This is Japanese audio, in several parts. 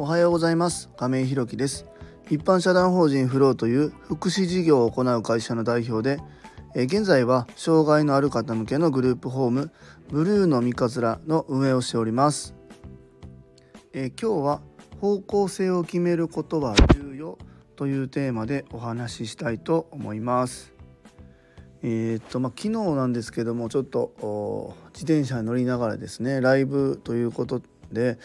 おはようございます。亀井ひろきです。一般社団法人フローという福祉事業を行う会社の代表で現在は障害のある方向けのグループホームブルーの三日面の運営をしております。え今日は方向性を決めることは重要というテーマでお話ししたいと思います。えー、っとまあ、昨日なんですけどもちょっと自転車に乗りながらですねライブということで、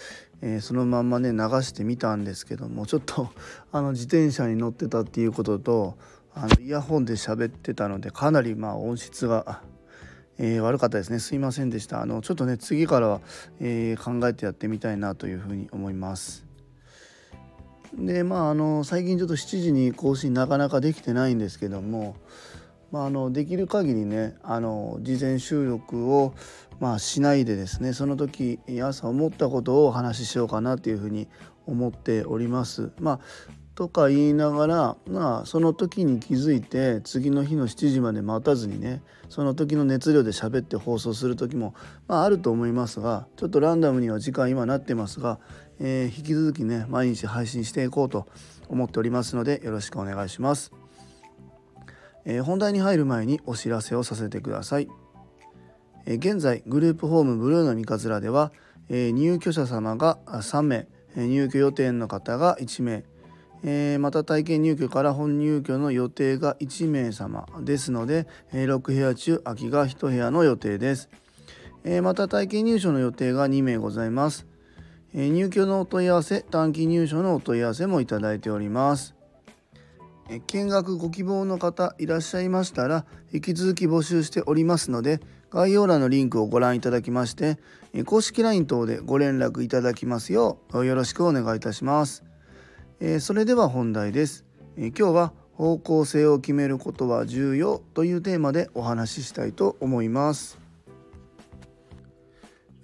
えー、そのまんまね流してみたんですけどもちょっと あの自転車に乗ってたっていうこととあのイヤホンで喋ってたのでかなりまあ音質が、えー、悪かったですね。すいませんでした。あのちょっとね次からは、えー、考えてやってみたいなというふうに思います。でまああの最近ちょっと7時に更新なかなかできてないんですけどもまあ、あのできる限りねあの事前収録を、まあ、しないでですねその時朝思ったことをお話ししようかなというふうに思っております。まあとか言いながら、まあ、その時に気づいて次の日の7時まで待たずにねその時の熱量で喋って放送する時も、まあ、あると思いますがちょっとランダムには時間今なってますが、えー、引き続きね毎日配信していこうと思っておりますのでよろしくお願いします。えー、本題に入る前にお知らせをさせてください、えー、現在グループホームブルーの三日面では、えー、入居者様が3名入居予定の方が1名、えまた体験入居から本入居の予定が1名様ですので、え6部屋中空きが1部屋の予定です、えまた体験入所の予定が2名ございます、入居のお問い合わせ短期入所のお問い合わせもいただいております。見学ご希望の方いらっしゃいましたら引き続き募集しておりますので概要欄のリンクをご覧いただきまして公式 LINE 等でご連絡いただきますようよろしくお願いいたします。それでは本題です。今日は方向性を決めることは重要というテーマでお話ししたいと思います。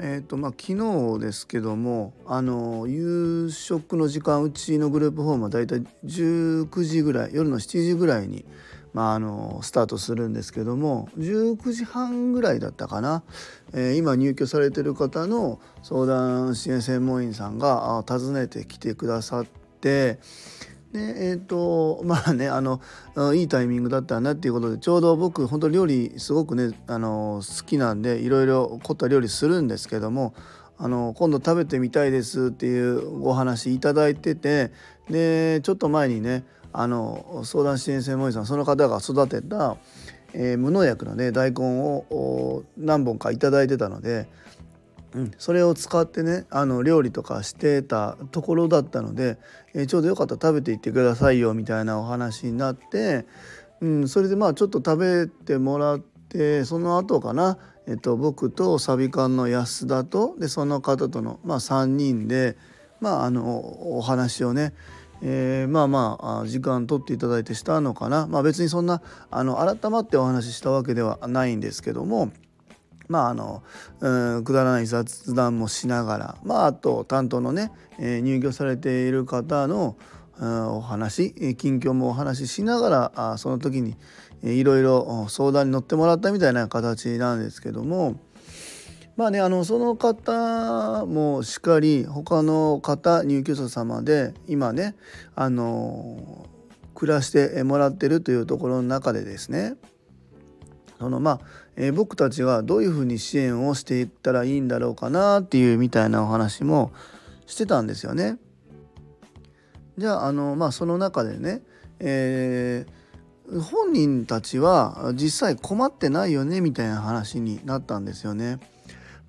えーとまあ、昨日ですけどもあの夕食の時間うちのグループホームはだいたい19時ぐらい夜の7時ぐらいに、まあ、あのスタートするんですけども19時半ぐらいだったかな、えー、今入居されてる方の相談支援専門員さんが訪ねてきてくださってでえーとまあねあのいいタイミングだったなっていうことでちょうど僕本当料理すごくねあの好きなんでいろいろ凝った料理するんですけどもあの今度食べてみたいですっていうお話いただいててでちょっと前にねあの相談支援専門員さんその方が育てた、えー、無農薬のね大根を何本か頂いてたのでうん、それを使ってねあの料理とかしてたところだったので、えー、ちょうどよかったら食べていってくださいよみたいなお話になって、うん、それでまあちょっと食べてもらってその後かな、えっと、僕とサビ館の安田とでその方との、まあ、3人で、まあ、あのお話をねえー、まあまあ時間取っていただいてしたのかな、まあ、別にそんなあの改まってお話ししたわけではないんですけどもまああの、くだらない雑談もしながら、まあ、あと担当のね、え、入居されている方の、お話近況もお話ししながらあその時にいろいろ相談に乗ってもらったみたいな形なんですけどもまあねあのその方もしっかり他の方入居者様で今ねあの暮らしてもらってるというところの中でですねそのまあ、えー、僕たちがどういうふうに支援をしていったらいいんだろうかなっていうみたいなお話もしてたんですよね。じゃああのまあその中でね、えー、本人たちは実際困ってないよねみたいな話になったんですよね。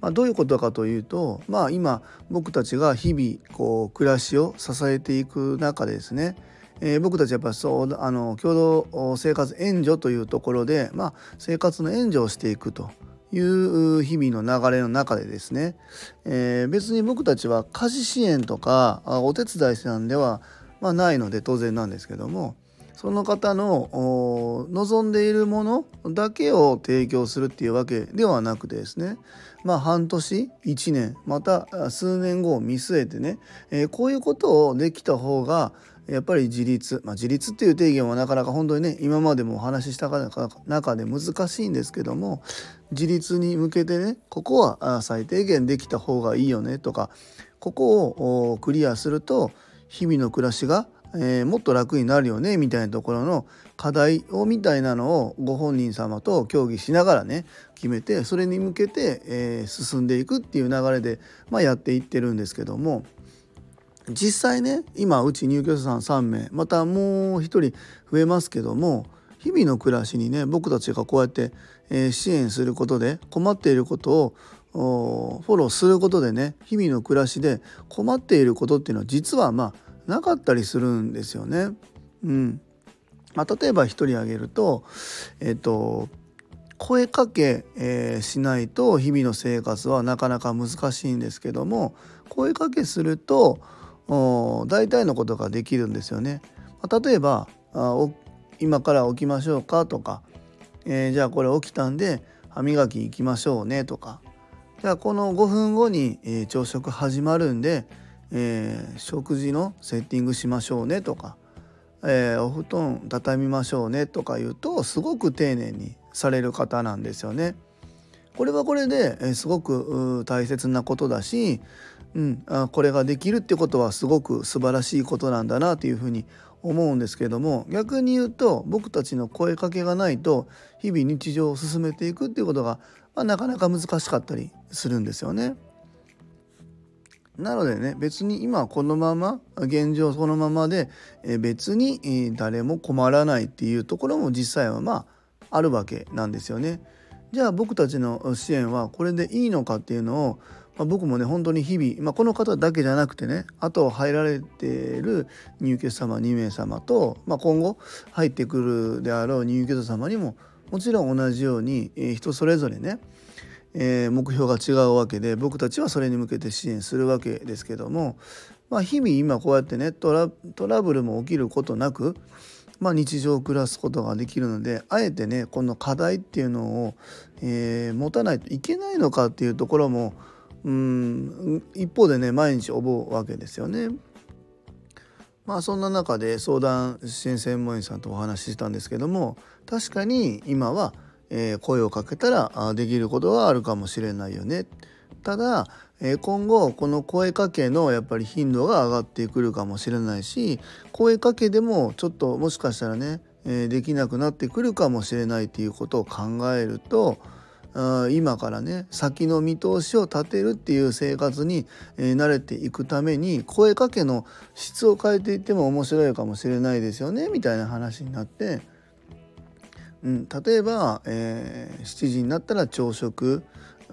まあ、どういうことかというと、まあ、今僕たちが日々こう暮らしを支えていく中でですねえー、僕たちやっぱそうあの共同生活援助というところで、まあ、生活の援助をしていくという日々の流れの中でですね、えー、別に僕たちは家事支援とかお手伝いさんでは、まあ、ないので当然なんですけどもその方の望んでいるものだけを提供するっていうわけではなくてですねまあ半年1年また数年後を見据えてね、えー、こういうことをできた方がやっぱり自立、まあ、自立っていう定義もなかなか本当にね今までもお話しした中で難しいんですけども自立に向けてねここは最低限できた方がいいよねとかここをクリアすると日々の暮らしが、えー、もっと楽になるよねみたいなところの課題をみたいなのをご本人様と協議しながらね決めてそれに向けて、えー、進んでいくっていう流れで、まあ、やっていってるんですけども実際ね今うち入居者さん3名またもう1人増えますけども日々の暮らしにね僕たちがこうやって、えー、支援することで困っていることをフォローすることでね日々の暮らしで困っていることっていうのは実はまあなかったりするんですよね。うんまあ、例えば一人挙げると,、えーと、声かけ、えー、しないと日々の生活はなかなか難しいんですけども声かけすると大体のことができるんですよね。例えば今から起きましょうかとか、えー、じゃあこれ起きたんで歯磨き行きましょうねとかじゃあこの5分後に、えー、朝食始まるんで、えー、食事のセッティングしましょうねとか、えお布団畳みましょうねとか言うとすごく丁寧にされる方なんですよね。これはこれで、すごく大切なことだし、うん、あこれができるってことはすごく素晴らしいことなんだなというふうに思うんですけれども逆に言うと僕たちの声かけがないと日々日常を進めていくっていうことが、まあ、なかなか難しかったりするんですよね。なのでね別に今このまま現状そのままで別に誰も困らないっていうところも実際はまああるわけなんですよね。じゃあ僕たちの支援はこれでいいのかっていうのをまあ、僕もね本当に日々、まあ、この方だけじゃなくてねあと入られている入居者様2名様と、まあ、今後入ってくるであろう入居者様にももちろん同じように、えー、人それぞれね、えー、目標が違うわけで僕たちはそれに向けて支援するわけですけども、まあ、日々今こうやってねトラトラブルも起きることなくまあ、日常を暮らすことができるのであえてねこの課題っていうのを、えー、持たないといけないのかっていうところもうん一方でね毎日思うわけですよね。まあそんな中で相談支援専門員さんとお話ししたんですけども確かに今は、えー、声をかけたらできることがあるかもしれないよね。ただ、えー、今後この声かけのやっぱり頻度が上がってくるかもしれないし声かけでもちょっともしかしたらね、えー、できなくなってくるかもしれないっていうことを考えると今からね先の見通しを立てるっていう生活に、慣れていくために声かけの質を変えていっても面白いかもしれないですよねみたいな話になって、うん、例えば、えー、7時になったら朝食。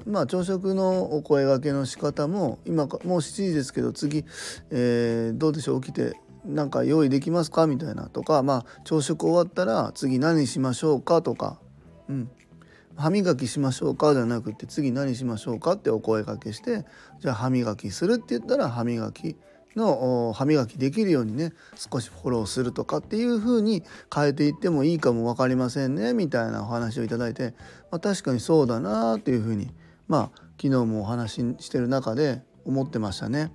まあ朝食のお声がけの仕方も今もう7時ですけど次、えー、どうでしょう起きてなんか用意できますか？みたいなとかまあ朝食終わったら次何しましょうか？とか、うん、歯磨きしましょうかじゃなくて次何しましょうかってお声かけしてじゃあ歯磨きするって言ったら歯磨きの歯磨きできるようにね少しフォローするとかっていう風に変えていってもいいかも分かりませんねみたいなお話をいただいて、まあ、確かにそうだなっていう風にまあ昨日もお話ししてる中で思ってましたね。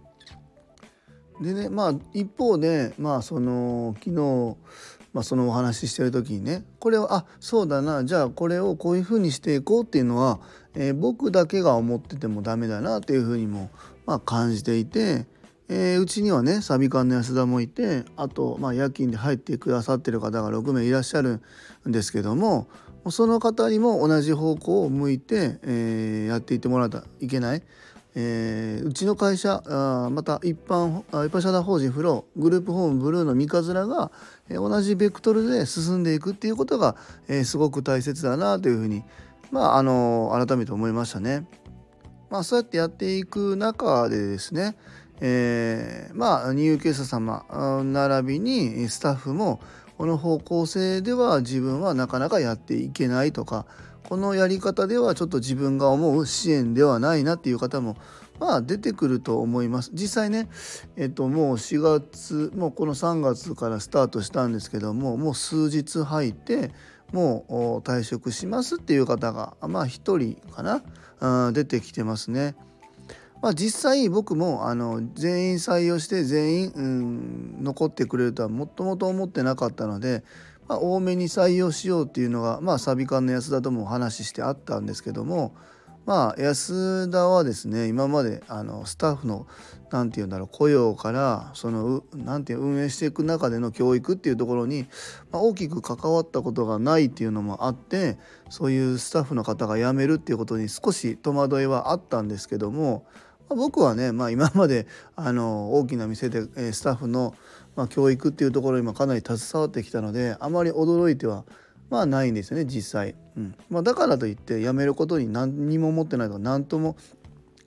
でねまあ一方でまあその昨日まあ、そのお話ししてる時にねこれをあそうだなじゃあこれをこういうふうにしていこうっていうのは、えー、僕だけが思っててもダメだなっていうふうにも、まあ、感じていて、えー、うちにはねサビ館の安田もいてあと、まあ、夜勤で入ってくださってる方が6名いらっしゃるんですけどもその方にも同じ方向を向いて、えー、やっていってもらわないといけない。えー、うちの会社あまた一般一般社団法人フローグループホームブルーの三日面が、えー、同じベクトルで進んでいくっていうことが、えー、すごく大切だなというふうに、まあ、あの改めて思いましたね。まあ、そうやってやっていく中でですね、えー、まあ入居者様並びにスタッフもこの方向性では自分はなかなかやっていけないとかこのやり方ではちょっと自分が思う支援ではないなっていう方もまあ出てくると思います実際ねえっともう4月もうこの3月からスタートしたんですけどももう数日入ってもう退職しますっていう方がまあ1人かな？あ出てきてますね。まあ、実際僕もあの全員採用して全員、うん、残ってくれるとはもともと思ってなかったのでまあ、多めに採用しようっていうのが、まあ、サビ館の安田ともお話ししてあったんですけども、まあ安田はですね今まであのスタッフの何て言うんだろう雇用からその何て言う運営していく中での教育っていうところに、まあ、大きく関わったことがないっていうのもあってそういうスタッフの方が辞めるっていうことに少し戸惑いはあったんですけども、僕はね、まあ、今まであの大きな店で、えスタッフの、ま、教育っていうところにもかなり携わってきたのであまり驚いてはまあないんですよね実際、うん。まあ、だからといって辞めることに何にも思ってないとか何とも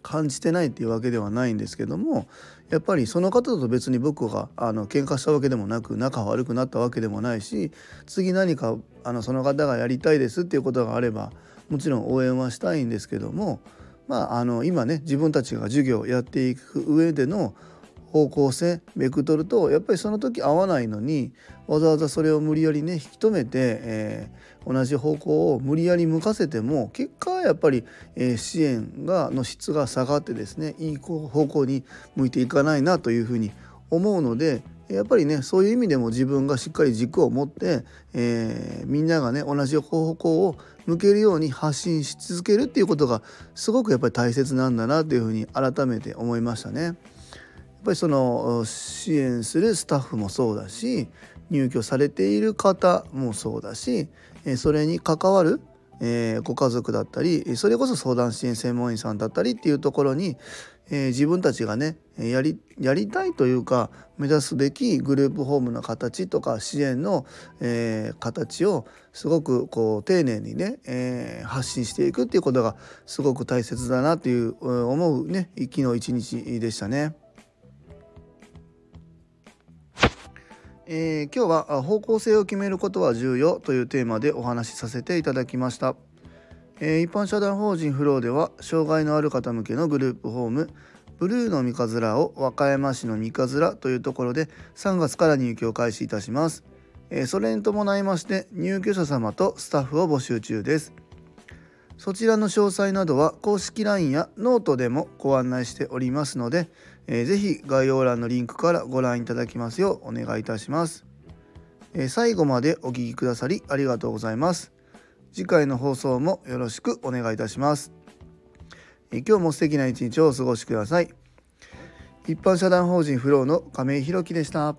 感じてないっていうわけではないんですけどもやっぱりその方と別に僕があの喧嘩したわけでもなく仲悪くなったわけでもないし次何かあのその方がやりたいですっていうことがあればもちろん応援はしたいんですけどもまああの今ね自分たちが授業をやっていく上での方向性ベクトルとやっぱりその時合わないのにわざわざそれを無理やりね引き止めて、えー、同じ方向を無理やり向かせても結果はやっぱり、えー、支援がの質が下がってですねいい方向に向いていかないなというふうに思うのでやっぱりねそういう意味でも自分がしっかり軸を持って、えー、みんながね同じ方向を向けるように発信し続けるっていうことがすごくやっぱり大切なんだなというふうに改めて思いましたね。やっぱりその支援するスタッフもそうだし入居されている方もそうだしそれに関わるえご家族だったりそれこそ相談支援専門員さんだったりっていうところにえ自分たちがねやりやりたいというか目指すべきグループホームの形とか支援の、えー、形をすごくこう丁寧にね、えー、発信していくっていうことがすごく大切だなという思うね昨日一日でしたね。えー、今日は方向性を決めることは重要というテーマでお話しさせていただきました、えー、一般社団法人フローでは障害のある方向けのグループホームブルーの三日面を和歌山市の三日面というところで3月から入居を開始いたします、えー、それに伴いまして入居者様とスタッフを募集中です。そちらの詳細などは公式 LINE やノートでもご案内しておりますので、えー、ぜひ概要欄のリンクからご覧いただきますようお願いいたします。えー、最後までお聴きくださりありがとうございます。次回の放送もよろしくお願いいたします。えー、今日も素敵な一日をお過ごしください。一般社団法人フローの亀井宏樹でした。